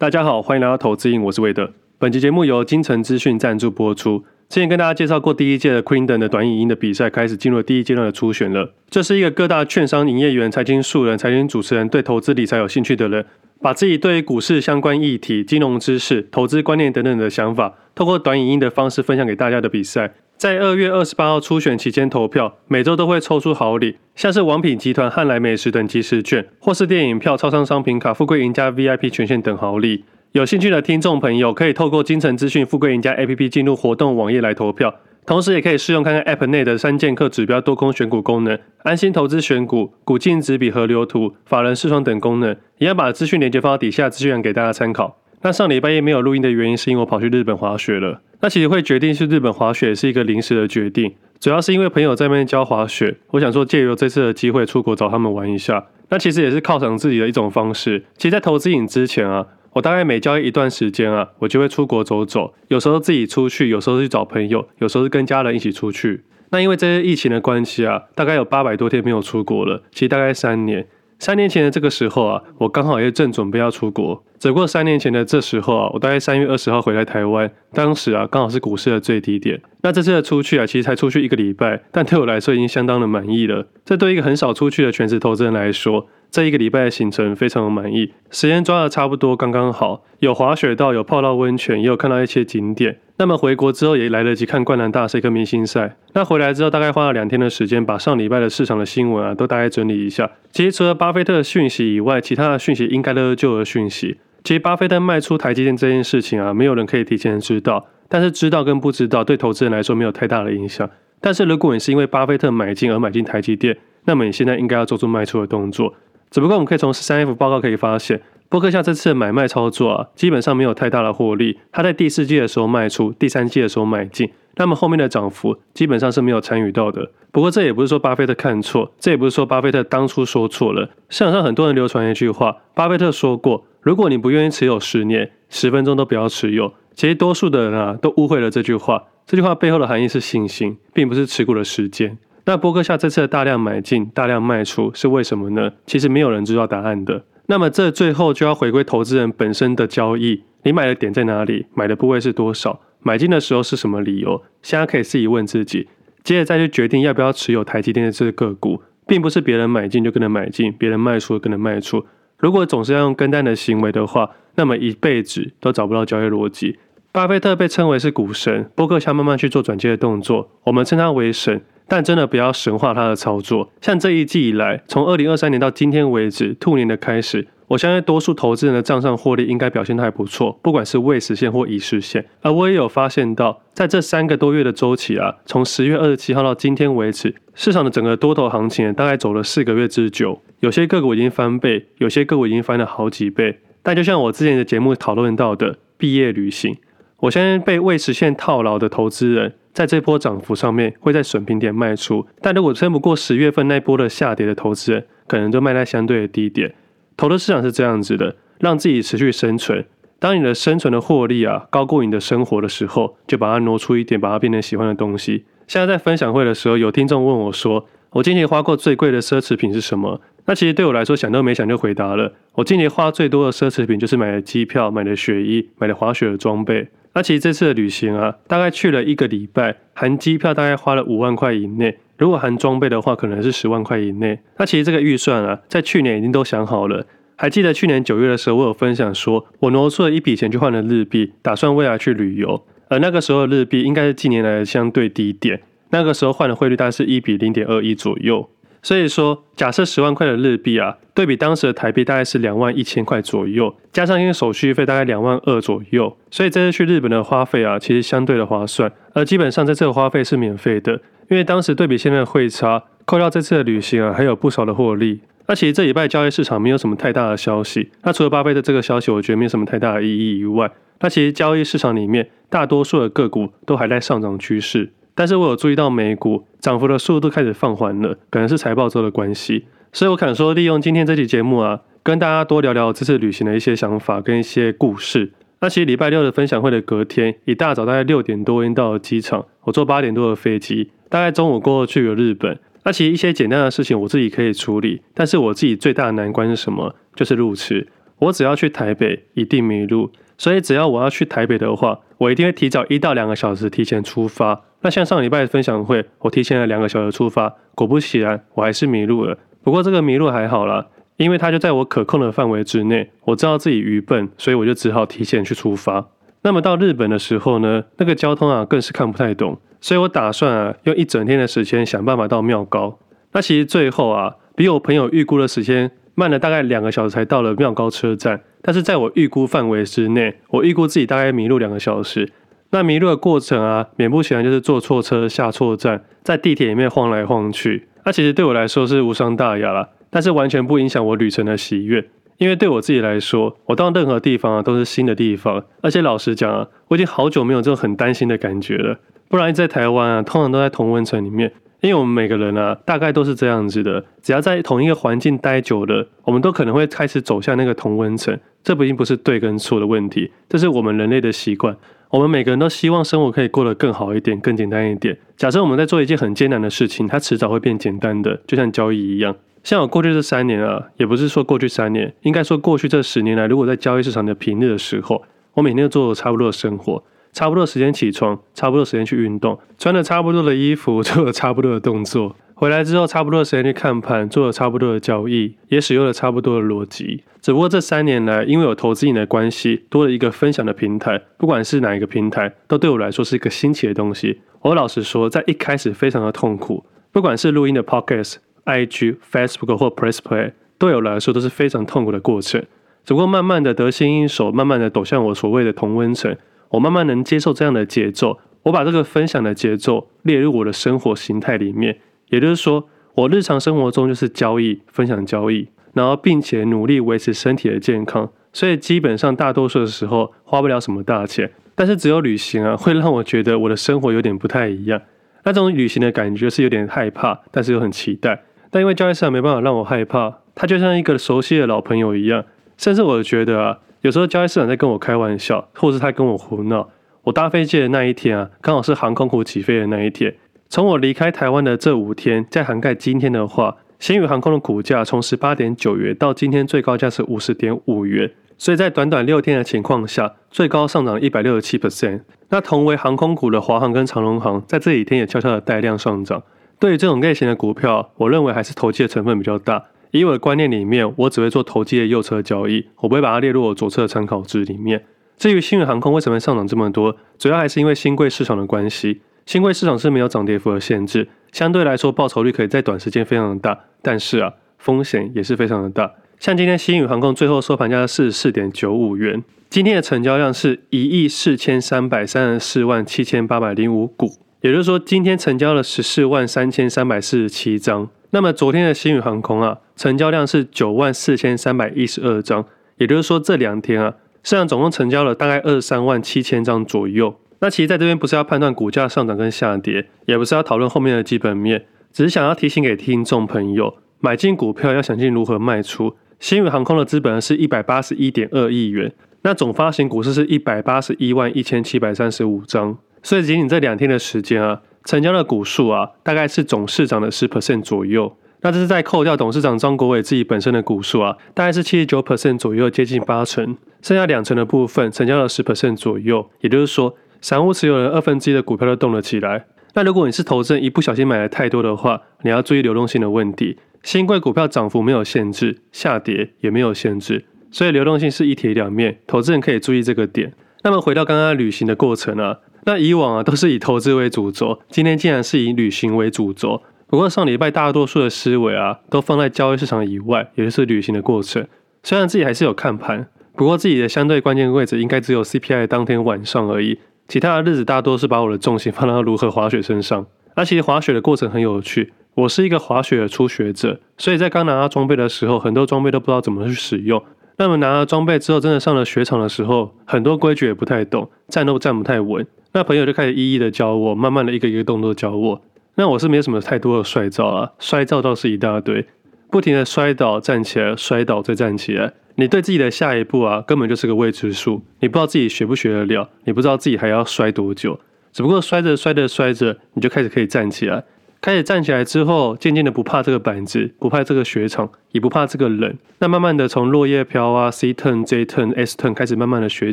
大家好，欢迎来到投资瘾，我是魏德。本期节目由金诚资讯赞助播出。之前跟大家介绍过第一届的 Queen 的短影音的比赛，开始进入第一阶段的初选了。这是一个各大券商营业员、财经素人、财经主持人对投资理财有兴趣的人，把自己对于股市相关议题、金融知识、投资观念等等的想法，透过短影音的方式分享给大家的比赛。在二月二十八号初选期间投票，每周都会抽出好礼，像是王品集团、汉来美食等即时券，或是电影票、超商商品卡、富贵赢家 VIP 权限等好礼。有兴趣的听众朋友，可以透过金城资讯富贵赢家 APP 进入活动网页来投票，同时也可以试用看看 App 内的三剑客指标多空选股功能、安心投资选股、股净值比河流图、法人视窗等功能，一样把资讯连接放到底下资讯栏给大家参考。那上礼拜一没有录音的原因，是因为我跑去日本滑雪了。那其实会决定去日本滑雪是一个临时的决定，主要是因为朋友在那边教滑雪，我想说借由这次的机会出国找他们玩一下。那其实也是犒赏自己的一种方式。其实，在投资影之前啊，我大概每交易一段时间啊，我就会出国走走，有时候自己出去，有时候去找朋友，有时候是跟家人一起出去。那因为这些疫情的关系啊，大概有八百多天没有出国了，其实大概三年。三年前的这个时候啊，我刚好也正准备要出国。只不过三年前的这时候啊，我大概三月二十号回来台湾，当时啊刚好是股市的最低点。那这次的出去啊，其实才出去一个礼拜，但对我来说已经相当的满意了。这对一个很少出去的全职投资人来说，这一个礼拜的行程非常的满意，时间抓的差不多刚刚好，有滑雪道，有泡到温泉，也有看到一些景点。那么回国之后也来得及看灌篮大赛跟明星赛。那回来之后大概花了两天的时间，把上礼拜的市场的新闻啊都大概整理一下。其实除了巴菲特的讯息以外，其他的讯息应该都是旧的讯息。其实巴菲特卖出台积电这件事情啊，没有人可以提前知道，但是知道跟不知道对投资人来说没有太大的影响。但是如果你是因为巴菲特买进而买进台积电，那么你现在应该要做出卖出的动作。只不过我们可以从十三 F 报告可以发现，波克夏这次的买卖操作啊，基本上没有太大的获利。他在第四季的时候卖出，第三季的时候买进，那么后面的涨幅基本上是没有参与到的。不过这也不是说巴菲特看错，这也不是说巴菲特当初说错了。市场上很多人流传一句话，巴菲特说过，如果你不愿意持有十年，十分钟都不要持有。其实多数的人啊，都误会了这句话。这句话背后的含义是信心，并不是持股的时间。那波克夏这次的大量买进、大量卖出是为什么呢？其实没有人知道答案的。那么这最后就要回归投资人本身的交易，你买的点在哪里？买的部位是多少？买进的时候是什么理由？现在可以自己问自己，接着再去决定要不要持有台积电的这个个股，并不是别人买进就跟着买进，别人卖出就跟着卖出。如果总是要用跟单的行为的话，那么一辈子都找不到交易逻辑。巴菲特被称为是股神，波克夏慢慢去做转接的动作，我们称他为神。但真的不要神化他的操作。像这一季以来，从二零二三年到今天为止，兔年的开始，我相信多数投资人的账上获利应该表现得还不错，不管是未实现或已实现。而我也有发现到，在这三个多月的周期啊，从十月二十七号到今天为止，市场的整个多头行情大概走了四个月之久。有些个股已经翻倍，有些个股已经翻了好几倍。但就像我之前的节目讨论到的，毕业旅行，我相信被未实现套牢的投资人。在这波涨幅上面，会在损平点卖出，但如果撑不过十月份那波的下跌的投资人，可能就卖在相对的低点。投资市场是这样子的，让自己持续生存。当你的生存的获利啊高过你的生活的时候，就把它挪出一点，把它变成喜欢的东西。现在在分享会的时候，有听众问我说：“我今年花过最贵的奢侈品是什么？”那其实对我来说，想都没想就回答了：我今年花最多的奢侈品就是买的机票、买的雪衣、买的滑雪的装备。那其实这次的旅行啊，大概去了一个礼拜，含机票大概花了五万块以内。如果含装备的话，可能是十万块以内。那其实这个预算啊，在去年已经都想好了。还记得去年九月的时候，我有分享说，我挪出了一笔钱去换了日币，打算未来去旅游。而那个时候的日币应该是近年来的相对低点，那个时候换的汇率大概是一比零点二一左右。所以说，假设十万块的日币啊，对比当时的台币大概是两万一千块左右，加上一个手续费大概两万二左右，所以这次去日本的花费啊，其实相对的划算。而基本上在这个花费是免费的，因为当时对比现在的汇差，扣掉这次的旅行啊，还有不少的获利。那其实这礼拜交易市场没有什么太大的消息，那除了巴菲特这个消息，我觉得没有什么太大的意义以外，那其实交易市场里面大多数的个股都还在上涨趋势。但是我有注意到美股涨幅的速度开始放缓了，可能是财报周的关系，所以我想说利用今天这期节目啊，跟大家多聊聊这次旅行的一些想法跟一些故事。那其实礼拜六的分享会的隔天，一大早大概六点多已经到了机场，我坐八点多的飞机，大概中午过后去了日本。那其实一些简单的事情我自己可以处理，但是我自己最大的难关是什么？就是路痴。我只要去台北一定迷路，所以只要我要去台北的话，我一定会提早一到两个小时提前出发。那像上礼拜的分享会，我提前了两个小时出发，果不其然，我还是迷路了。不过这个迷路还好啦，因为它就在我可控的范围之内，我知道自己愚笨，所以我就只好提前去出发。那么到日本的时候呢，那个交通啊更是看不太懂，所以我打算啊用一整天的时间想办法到妙高。那其实最后啊，比我朋友预估的时间慢了大概两个小时才到了妙高车站，但是在我预估范围之内，我预估自己大概迷路两个小时。那迷路的过程啊，免不起然就是坐错车、下错站，在地铁里面晃来晃去。那其实对我来说是无伤大雅啦，但是完全不影响我旅程的喜悦。因为对我自己来说，我到任何地方啊都是新的地方，而且老实讲啊，我已经好久没有这种很担心的感觉了。不然在台湾啊，通常都在同温层里面，因为我们每个人啊，大概都是这样子的，只要在同一个环境待久了，我们都可能会开始走向那个同温层。这不一定不是对跟错的问题，这是我们人类的习惯。我们每个人都希望生活可以过得更好一点，更简单一点。假设我们在做一件很艰难的事情，它迟早会变简单的，就像交易一样。像我过去这三年啊，也不是说过去三年，应该说过去这十年来，如果在交易市场的平日的时候，我每天都做差不多的生活，差不多时间起床，差不多时间去运动，穿了差不多的衣服，做了差不多的动作，回来之后差不多的时间去看盘，做了差不多的交易，也使用了差不多的逻辑。只不过这三年来，因为有投资人的关系，多了一个分享的平台，不管是哪一个平台，都对我来说是一个新奇的东西。我老实说，在一开始非常的痛苦，不管是录音的 Podcast。IG、Facebook 或 Press Play 对我来说都是非常痛苦的过程。只不过慢慢的得心应手，慢慢的走向我所谓的同温层，我慢慢能接受这样的节奏。我把这个分享的节奏列入我的生活形态里面，也就是说，我日常生活中就是交易、分享交易，然后并且努力维持身体的健康。所以基本上大多数的时候花不了什么大钱，但是只有旅行啊，会让我觉得我的生活有点不太一样。那种旅行的感觉是有点害怕，但是又很期待。但因为交易市场没办法让我害怕，它就像一个熟悉的老朋友一样，甚至我觉得啊，有时候交易市场在跟我开玩笑，或者是他跟我胡闹。我搭飞机的那一天啊，刚好是航空股起飞的那一天。从我离开台湾的这五天，再涵盖今天的话，新宇航空的股价从十八点九元到今天最高价是五十点五元，所以在短短六天的情况下，最高上涨一百六十七 percent。那同为航空股的华航跟长荣航，在这几天也悄悄的带量上涨。对于这种类型的股票，我认为还是投机的成分比较大。以我的观念里面，我只会做投机的右侧交易，我不会把它列入我左侧参考值里面。至于新宇航空为什么会上涨这么多，主要还是因为新贵市场的关系。新贵市场是没有涨跌幅的限制，相对来说报酬率可以在短时间非常的大，但是啊，风险也是非常的大。像今天新宇航空最后收盘价是四十四点九五元，今天的成交量是一亿四千三百三十四万七千八百零五股。也就是说，今天成交了十四万三千三百四十七张。那么昨天的新宇航空啊，成交量是九万四千三百一十二张。也就是说，这两天啊，市场总共成交了大概二十三万七千张左右。那其实在这边不是要判断股价上涨跟下跌，也不是要讨论后面的基本面，只是想要提醒给听众朋友，买进股票要想尽如何卖出。星宇航空的资本是一百八十一点二亿元，那总发行股数是一百八十一万一千七百三十五张。所以仅仅这两天的时间啊，成交的股数啊，大概是总市场的十 percent 左右。那这是在扣掉董事长张国伟自己本身的股数啊，大概是七十九 percent 左右，接近八成。剩下两成的部分成交了十 percent 左右，也就是说，散户持有人二分之一的股票都动了起来。那如果你是投资人，一不小心买了太多的话，你要注意流动性的问题。兴柜股票涨幅没有限制，下跌也没有限制，所以流动性是一体两面，投资人可以注意这个点。那么回到刚刚旅行的过程啊。那以往啊都是以投资为主轴，今天竟然是以旅行为主轴。不过上礼拜大多数的思维啊都放在交易市场以外，也就是旅行的过程。虽然自己还是有看盘，不过自己的相对关键位置应该只有 CPI 当天晚上而已，其他的日子大多是把我的重心放到如何滑雪身上。那其实滑雪的过程很有趣，我是一个滑雪的初学者，所以在刚拿到装备的时候，很多装备都不知道怎么去使用。那么拿了装备之后，真的上了雪场的时候，很多规矩也不太懂，站都站不太稳。那朋友就开始一一的教我，慢慢的一个一个动作教我。那我是没有什么太多的摔招啊，摔照倒是一大堆，不停的摔倒站起来，摔倒再站起来。你对自己的下一步啊，根本就是个未知数，你不知道自己学不学得了，你不知道自己还要摔多久。只不过摔着摔着摔着，你就开始可以站起来。开始站起来之后，渐渐的不怕这个板子，不怕这个雪场，也不怕这个冷。那慢慢的从落叶飘啊，C turn、J turn、S turn 开始慢慢的学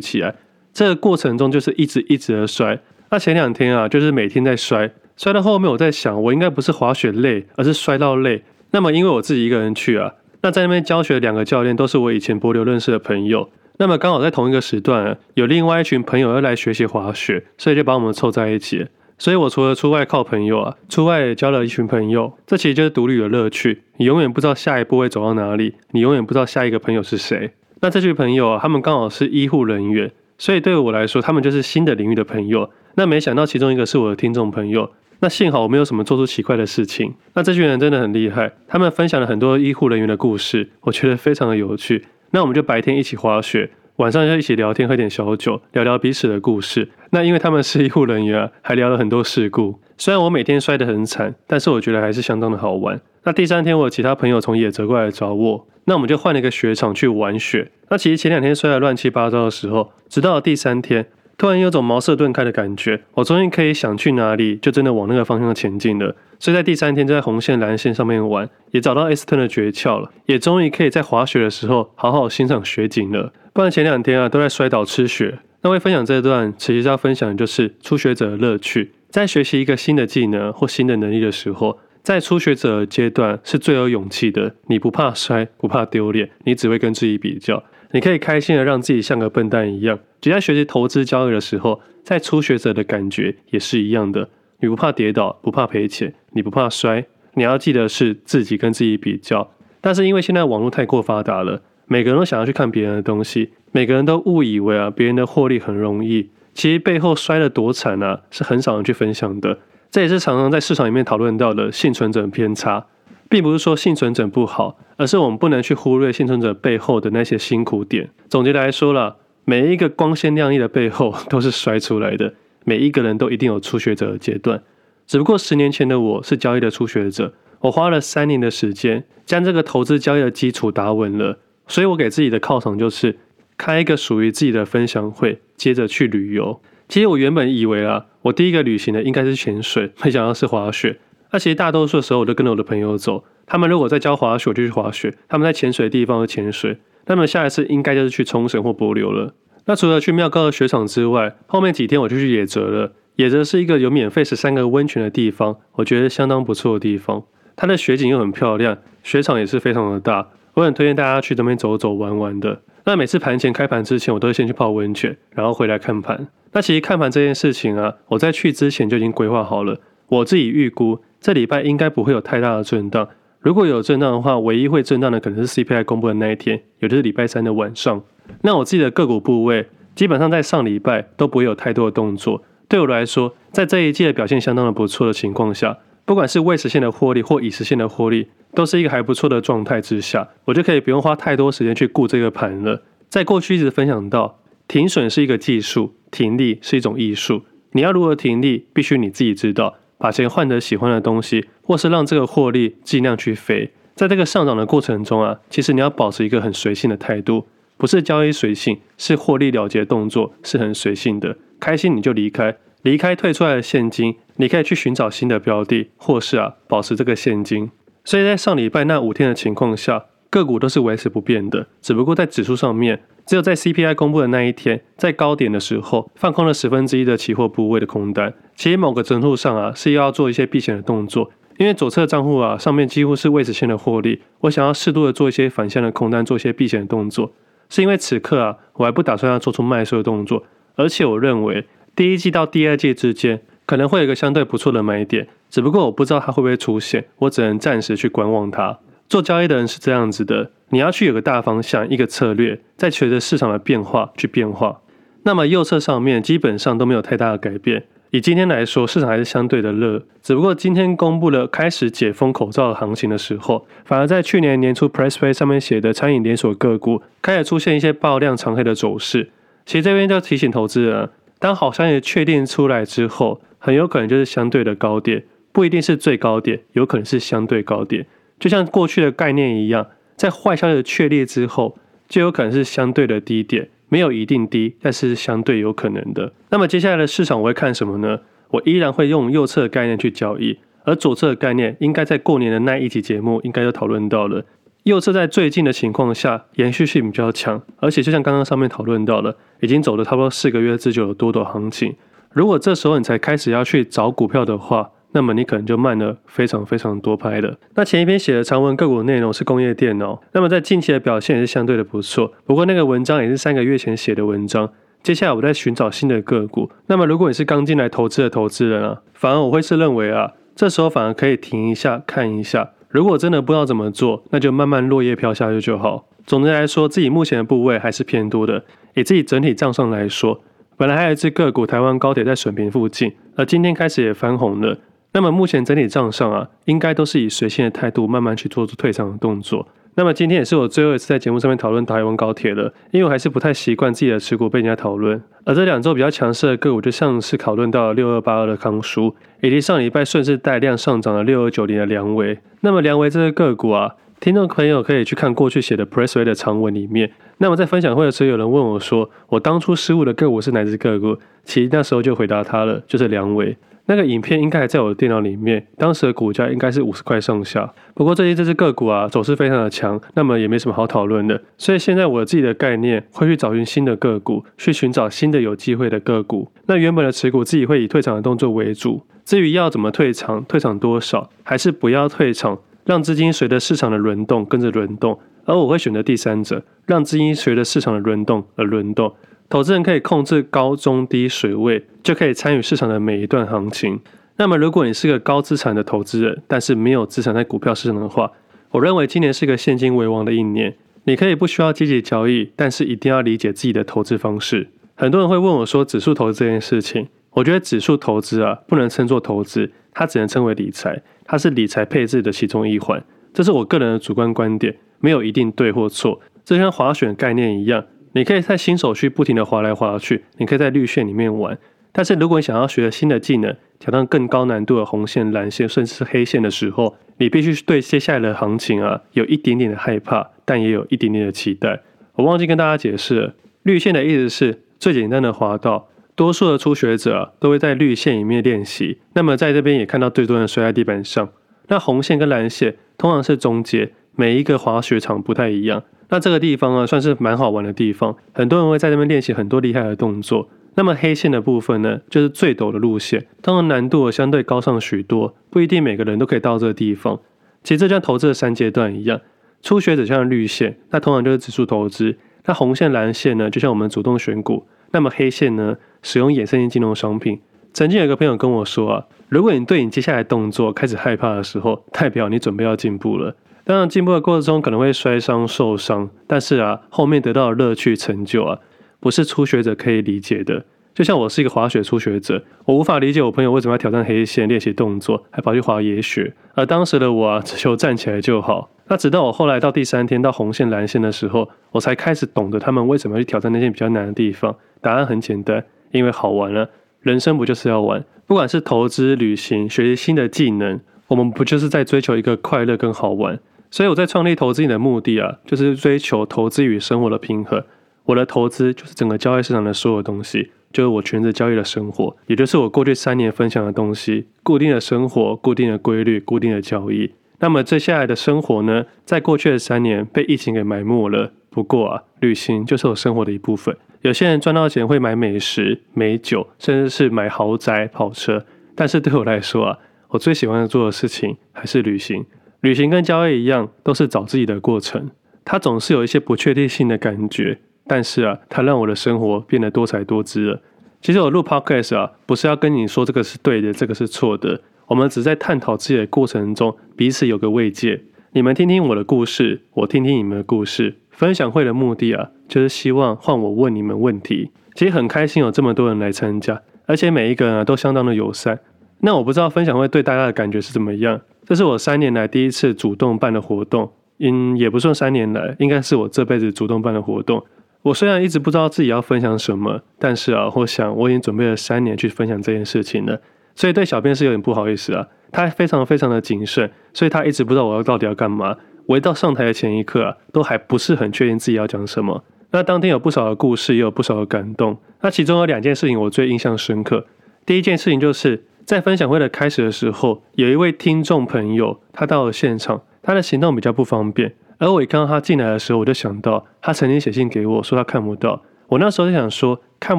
起来。这个过程中就是一直一直的摔。那前两天啊，就是每天在摔，摔到后面我在想，我应该不是滑雪累，而是摔到累。那么因为我自己一个人去啊，那在那边教学的两个教练都是我以前帛琉认识的朋友。那么刚好在同一个时段，有另外一群朋友要来学习滑雪，所以就把我们凑在一起。所以我除了出外靠朋友啊，出外也交了一群朋友。这其实就是独旅的乐趣。你永远不知道下一步会走到哪里，你永远不知道下一个朋友是谁。那这群朋友啊，他们刚好是医护人员，所以对我来说，他们就是新的领域的朋友。那没想到其中一个是我的听众朋友。那幸好我没有什么做出奇怪的事情。那这群人真的很厉害，他们分享了很多医护人员的故事，我觉得非常的有趣。那我们就白天一起滑雪。晚上就一起聊天，喝点小酒，聊聊彼此的故事。那因为他们是医护人员啊，还聊了很多事故。虽然我每天摔得很惨，但是我觉得还是相当的好玩。那第三天，我有其他朋友从野泽过来找我，那我们就换了一个雪场去玩雪。那其实前两天摔得乱七八糟的时候，直到第三天。突然有种茅塞顿开的感觉，我终于可以想去哪里，就真的往那个方向前进了。所以在第三天就在红线、蓝线上面玩，也找到 S turn 的诀窍了，也终于可以在滑雪的时候好好欣赏雪景了。不然前两天啊都在摔倒吃雪。那会分享这段，其实要分享的就是初学者的乐趣。在学习一个新的技能或新的能力的时候，在初学者阶段是最有勇气的。你不怕摔，不怕丢脸，你只会跟自己比较。你可以开心的让自己像个笨蛋一样。只在学习投资交易的时候，在初学者的感觉也是一样的。你不怕跌倒，不怕赔钱，你不怕摔。你要记得是自己跟自己比较。但是因为现在网络太过发达了，每个人都想要去看别人的东西，每个人都误以为啊别人的获利很容易。其实背后摔得多惨啊，是很少人去分享的。这也是常常在市场里面讨论到的幸存者偏差。并不是说幸存者不好，而是我们不能去忽略幸存者背后的那些辛苦点。总结来说啦，每一个光鲜亮丽的背后都是摔出来的。每一个人都一定有初学者的阶段，只不过十年前的我是交易的初学者，我花了三年的时间将这个投资交易的基础打稳了。所以我给自己的犒赏就是开一个属于自己的分享会，接着去旅游。其实我原本以为啊，我第一个旅行的应该是潜水，没想到是滑雪。那其实大多数的时候，我都跟着我的朋友走。他们如果在教滑雪，我就去滑雪；他们在潜水的地方就潜水。那么下一次应该就是去冲绳或帛琉了。那除了去妙高的雪场之外，后面几天我就去野泽了。野泽是一个有免费十三个温泉的地方，我觉得相当不错的地方。它的雪景又很漂亮，雪场也是非常的大，我很推荐大家去那边走走玩玩的。那每次盘前开盘之前，我都会先去泡温泉，然后回来看盘。那其实看盘这件事情啊，我在去之前就已经规划好了。我自己预估。这礼拜应该不会有太大的震荡，如果有震荡的话，唯一会震荡的可能是 CPI 公布的那一天，也就是礼拜三的晚上。那我自己的个股部位基本上在上礼拜都不会有太多的动作。对我来说，在这一季的表现相当的不错的情况下，不管是未实现的获利或已实现的获利，都是一个还不错的状态之下，我就可以不用花太多时间去顾这个盘了。在过去一直分享到，停损是一个技术，停利是一种艺术。你要如何停利，必须你自己知道。把钱换得喜欢的东西，或是让这个获利尽量去飞。在这个上涨的过程中啊，其实你要保持一个很随性的态度，不是交易随性，是获利了结动作是很随性的。开心你就离开，离开退出来的现金，你可以去寻找新的标的，或是啊保持这个现金。所以在上礼拜那五天的情况下，个股都是维持不变的，只不过在指数上面。只有在 CPI 公布的那一天，在高点的时候放空了十分之一的期货部位的空单。其实某个程度上啊，是要做一些避险的动作，因为左侧账户啊上面几乎是未实现的获利，我想要适度的做一些反向的空单，做一些避险的动作。是因为此刻啊，我还不打算要做出卖出的动作，而且我认为第一季到第二季之间可能会有一个相对不错的买点，只不过我不知道它会不会出现，我只能暂时去观望它。做交易的人是这样子的，你要去有个大方向，一个策略，再随着市场的变化去变化。那么右侧上面基本上都没有太大的改变。以今天来说，市场还是相对的热，只不过今天公布了开始解封口罩的行情的时候，反而在去年年初 Pressplay 上面写的餐饮连锁个股开始出现一些爆量长黑的走势。其实这边就提醒投资人，当好消息确定出来之后，很有可能就是相对的高点，不一定是最高点，有可能是相对高点。就像过去的概念一样，在坏消息的确立之后，就有可能是相对的低点，没有一定低，但是相对有可能的。那么接下来的市场我会看什么呢？我依然会用右侧的概念去交易，而左侧的概念应该在过年的那一集节目应该就讨论到了。右侧在最近的情况下延续性比较强，而且就像刚刚上面讨论到了，已经走了差不多四个月之久的多头行情。如果这时候你才开始要去找股票的话，那么你可能就慢了非常非常多拍了。那前一篇写的长文个股内容是工业电脑，那么在近期的表现也是相对的不错。不过那个文章也是三个月前写的文章。接下来我在寻找新的个股。那么如果你是刚进来投资的投资人啊，反而我会是认为啊，这时候反而可以停一下看一下。如果真的不知道怎么做，那就慢慢落叶飘下去就好。总的来说，自己目前的部位还是偏多的。以自己整体账上来说，本来还有一只个股台湾高铁在水平附近，而今天开始也翻红了。那么目前整体账上啊，应该都是以随性的态度慢慢去做出退场的动作。那么今天也是我最后一次在节目上面讨论台湾高铁了，因为我还是不太习惯自己的持股被人家讨论。而这两周比较强势的个股，就像是讨论到六二八二的康舒，以及上礼拜顺势带量上涨的六二九零的梁维。那么梁维这个个股啊，听众朋友可以去看过去写的 Pressway 的长文里面。那么在分享会的时候，有人问我说，我当初失误的个股是哪只个股？其实那时候就回答他了，就是梁维。那个影片应该还在我的电脑里面，当时的股价应该是五十块上下。不过最近这只个股啊，走势非常的强，那么也没什么好讨论的。所以现在我自己的概念会去找寻新的个股，去寻找新的有机会的个股。那原本的持股自己会以退场的动作为主。至于要怎么退场，退场多少，还是不要退场，让资金随着市场的轮动跟着轮动。而我会选择第三者，让资金随着市场的轮动而轮动。投资人可以控制高中低水位，就可以参与市场的每一段行情。那么，如果你是个高资产的投资人，但是没有资产在股票市场的话，我认为今年是个现金为王的一年。你可以不需要积极交易，但是一定要理解自己的投资方式。很多人会问我说，指数投资这件事情。我觉得指数投资啊，不能称作投资，它只能称为理财，它是理财配置的其中一环。这是我个人的主观观点，没有一定对或错。就像滑雪概念一样，你可以在新手区不停地滑来滑去，你可以在绿线里面玩。但是如果你想要学新的技能，挑战更高难度的红线、蓝线，甚至是黑线的时候，你必须对接下来的行情啊，有一点点的害怕，但也有一点点的期待。我忘记跟大家解释了，绿线的意思是最简单的滑道。多数的初学者，都会在绿线里面练习。那么在这边也看到最多人摔在地板上。那红线跟蓝线通常是中阶，每一个滑雪场不太一样。那这个地方啊，算是蛮好玩的地方，很多人会在这边练习很多厉害的动作。那么黑线的部分呢，就是最陡的路线，通常难度相对高上许多，不一定每个人都可以到这个地方。其实这像投资的三阶段一样，初学者像绿线，那通常就是指数投资。那红线、蓝线呢，就像我们主动选股。那么黑线呢？使用衍生性金融商品。曾经有一个朋友跟我说啊，如果你对你接下来动作开始害怕的时候，代表你准备要进步了。当然，进步的过程中可能会摔伤、受伤，但是啊，后面得到的乐趣、成就啊，不是初学者可以理解的。就像我是一个滑雪初学者，我无法理解我朋友为什么要挑战黑线练习动作，还跑去滑野雪。而当时的我啊，只求站起来就好。那直到我后来到第三天到红线、蓝线的时候，我才开始懂得他们为什么要去挑战那些比较难的地方。答案很简单，因为好玩了。人生不就是要玩？不管是投资、旅行、学习新的技能，我们不就是在追求一个快乐跟好玩？所以我在创立投资你的目的啊，就是追求投资与生活的平衡。我的投资就是整个交易市场的所有东西，就是我全职交易的生活，也就是我过去三年分享的东西：固定的生活、固定的规律、固定的交易。那么接下来的生活呢，在过去的三年被疫情给埋没了。不过啊，旅行就是我生活的一部分。有些人赚到钱会买美食、美酒，甚至是买豪宅、跑车。但是对我来说啊，我最喜欢做的事情还是旅行。旅行跟交易一样，都是找自己的过程。它总是有一些不确定性的感觉，但是啊，它让我的生活变得多彩多姿了。其实我录 Podcast 啊，不是要跟你说这个是对的，这个是错的。我们只在探讨自己的过程中，彼此有个慰藉。你们听听我的故事，我听听你们的故事。分享会的目的啊，就是希望换我问你们问题。其实很开心有这么多人来参加，而且每一个人啊都相当的友善。那我不知道分享会对大家的感觉是怎么样？这是我三年来第一次主动办的活动，嗯，也不算三年来，应该是我这辈子主动办的活动。我虽然一直不知道自己要分享什么，但是啊，我想我已经准备了三年去分享这件事情了。所以对小编是有点不好意思啊，他非常非常的谨慎，所以他一直不知道我要到底要干嘛。我一到上台的前一刻啊，都还不是很确定自己要讲什么。那当天有不少的故事，也有不少的感动。那其中有两件事情我最印象深刻。第一件事情就是在分享会的开始的时候，有一位听众朋友，他到了现场，他的行动比较不方便。而我一看到他进来的时候，我就想到他曾经写信给我说他看不到。我那时候就想说，看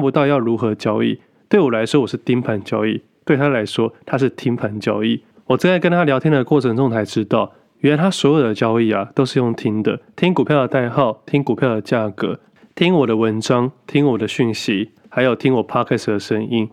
不到要如何交易？对我来说，我是盯盘交易；对他来说，他是听盘交易。我正在跟他聊天的过程中才知道，原来他所有的交易啊，都是用听的，听股票的代号，听股票的价格，听我的文章，听我的讯息，还有听我 podcast 的声音。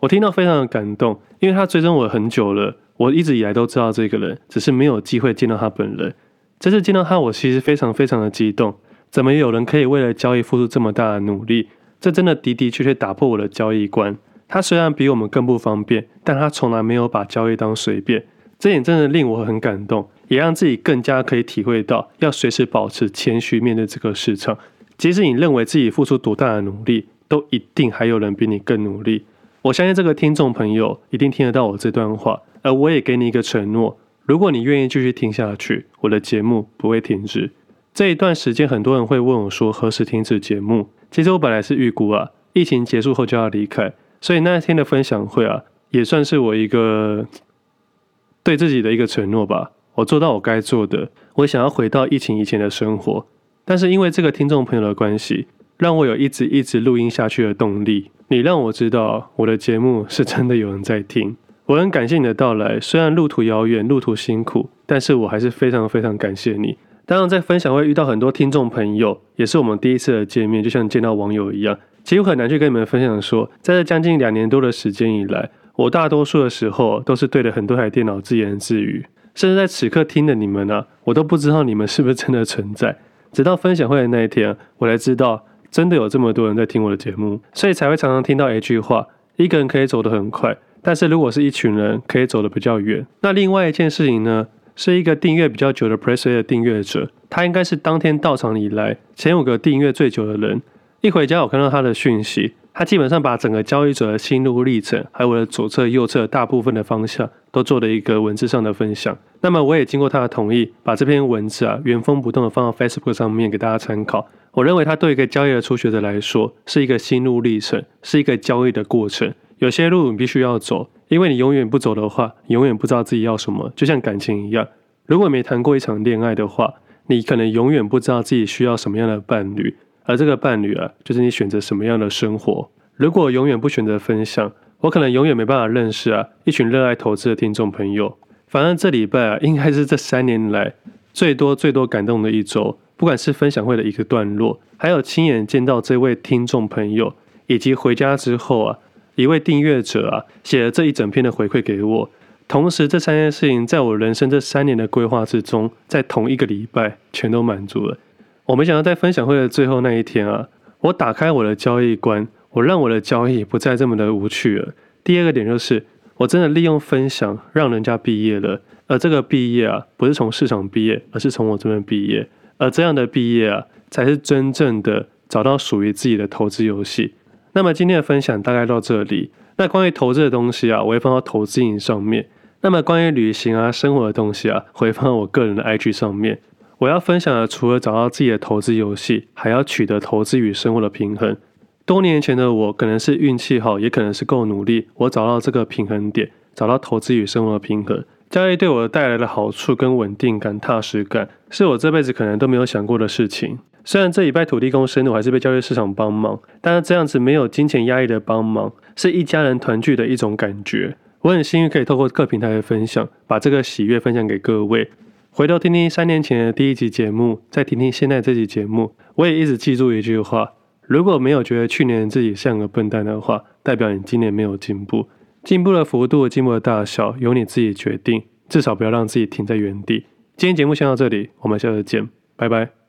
我听到非常的感动，因为他追踪我很久了，我一直以来都知道这个人，只是没有机会见到他本人。这次见到他，我其实非常非常的激动。怎么有人可以为了交易付出这么大的努力？这真的的的确确打破我的交易观。他虽然比我们更不方便，但他从来没有把交易当随便，这点真的令我很感动，也让自己更加可以体会到要随时保持谦虚面对这个市场。即使你认为自己付出多大的努力，都一定还有人比你更努力。我相信这个听众朋友一定听得到我这段话，而我也给你一个承诺：如果你愿意继续听下去，我的节目不会停止。这一段时间，很多人会问我说何时停止节目？其实我本来是预估啊，疫情结束后就要离开。所以那一天的分享会啊，也算是我一个对自己的一个承诺吧。我做到我该做的，我想要回到疫情以前的生活。但是因为这个听众朋友的关系，让我有一直一直录音下去的动力。你让我知道我的节目是真的有人在听。我很感谢你的到来，虽然路途遥远，路途辛苦，但是我还是非常非常感谢你。当然，在分享会遇到很多听众朋友，也是我们第一次的见面，就像见到网友一样。其实很难去跟你们分享说，在这将近两年多的时间以来，我大多数的时候都是对着很多台电脑自言自语，甚至在此刻听的你们呢、啊，我都不知道你们是不是真的存在。直到分享会的那一天，我才知道真的有这么多人在听我的节目，所以才会常常听到一句话：一个人可以走得很快，但是如果是一群人，可以走得比较远。那另外一件事情呢，是一个订阅比较久的 Press A 的订阅者，他应该是当天到场以来前五个订阅最久的人。一回家，我看到他的讯息，他基本上把整个交易者的心路历程，还有我的左侧、右侧大部分的方向，都做了一个文字上的分享。那么我也经过他的同意，把这篇文字啊原封不动的放到 Facebook 上面给大家参考。我认为他对一个交易的初学者来说，是一个心路历程，是一个交易的过程。有些路你必须要走，因为你永远不走的话，永远不知道自己要什么。就像感情一样，如果没谈过一场恋爱的话，你可能永远不知道自己需要什么样的伴侣。而这个伴侣啊，就是你选择什么样的生活。如果永远不选择分享，我可能永远没办法认识啊一群热爱投资的听众朋友。反正这礼拜啊，应该是这三年来最多最多感动的一周。不管是分享会的一个段落，还有亲眼见到这位听众朋友，以及回家之后啊，一位订阅者啊写了这一整篇的回馈给我。同时，这三件事情在我人生这三年的规划之中，在同一个礼拜全都满足了。我没想到在分享会的最后那一天啊，我打开我的交易观，我让我的交易不再这么的无趣了。第二个点就是，我真的利用分享让人家毕业了，而这个毕业啊，不是从市场毕业，而是从我这边毕业。而这样的毕业啊，才是真正的找到属于自己的投资游戏。那么今天的分享大概到这里。那关于投资的东西啊，我会放到投资营上面。那么关于旅行啊、生活的东西啊，我会放到我个人的 IG 上面。我要分享的，除了找到自己的投资游戏，还要取得投资与生活的平衡。多年前的我，可能是运气好，也可能是够努力，我找到这个平衡点，找到投资与生活的平衡。交易对我带来的好处跟稳定感、踏实感，是我这辈子可能都没有想过的事情。虽然这礼拜土地公生日，我还是被交易市场帮忙，但是这样子没有金钱压力的帮忙，是一家人团聚的一种感觉。我很幸运可以透过各平台的分享，把这个喜悦分享给各位。回头听听三年前的第一集节目，再听听现在这集节目，我也一直记住一句话：如果没有觉得去年自己像个笨蛋的话，代表你今年没有进步。进步的幅度、进步的大小，由你自己决定。至少不要让自己停在原地。今天节目先到这里，我们下次见，拜拜。